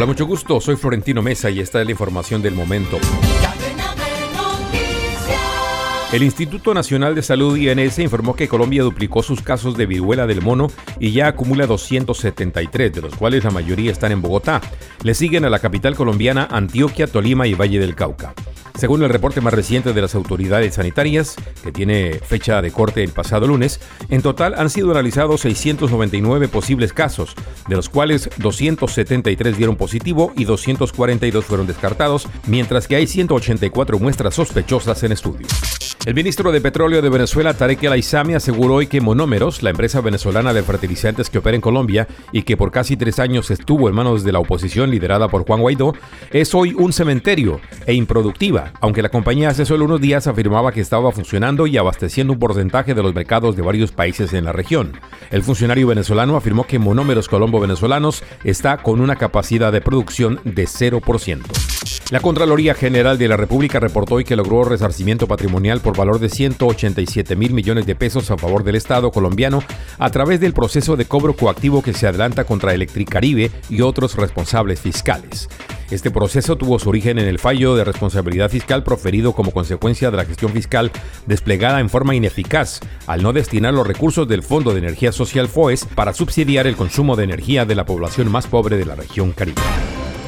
Hola, mucho gusto. Soy Florentino Mesa y esta es la información del momento. El Instituto Nacional de Salud INS informó que Colombia duplicó sus casos de viruela del mono y ya acumula 273, de los cuales la mayoría están en Bogotá. Le siguen a la capital colombiana Antioquia, Tolima y Valle del Cauca. Según el reporte más reciente de las autoridades sanitarias, que tiene fecha de corte el pasado lunes, en total han sido analizados 699 posibles casos, de los cuales 273 dieron positivo y 242 fueron descartados, mientras que hay 184 muestras sospechosas en estudio. El ministro de Petróleo de Venezuela, Tarek El Aizami, aseguró hoy que Monómeros, la empresa venezolana de fertilizantes que opera en Colombia y que por casi tres años estuvo en manos de la oposición liderada por Juan Guaidó, es hoy un cementerio e improductiva, aunque la compañía hace solo unos días afirmaba que estaba funcionando y abasteciendo un porcentaje de los mercados de varios países en la región. El funcionario venezolano afirmó que Monómeros Colombo Venezolanos está con una capacidad de producción de 0%. La Contraloría General de la República reportó hoy que logró resarcimiento patrimonial por valor de 187 mil millones de pesos a favor del Estado colombiano a través del proceso de cobro coactivo que se adelanta contra Electricaribe y otros responsables fiscales. Este proceso tuvo su origen en el fallo de responsabilidad fiscal proferido como consecuencia de la gestión fiscal desplegada en forma ineficaz al no destinar los recursos del Fondo de Energía Social FOES para subsidiar el consumo de energía de la población más pobre de la región caribe.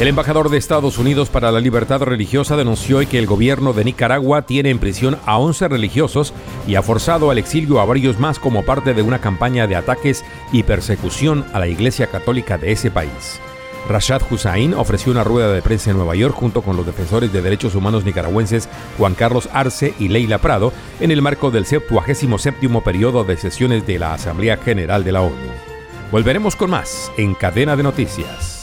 El embajador de Estados Unidos para la Libertad Religiosa denunció que el gobierno de Nicaragua tiene en prisión a 11 religiosos y ha forzado al exilio a varios más como parte de una campaña de ataques y persecución a la Iglesia Católica de ese país. Rashad Hussain ofreció una rueda de prensa en Nueva York junto con los defensores de derechos humanos nicaragüenses Juan Carlos Arce y Leila Prado en el marco del 77 periodo de sesiones de la Asamblea General de la ONU. Volveremos con más en Cadena de Noticias.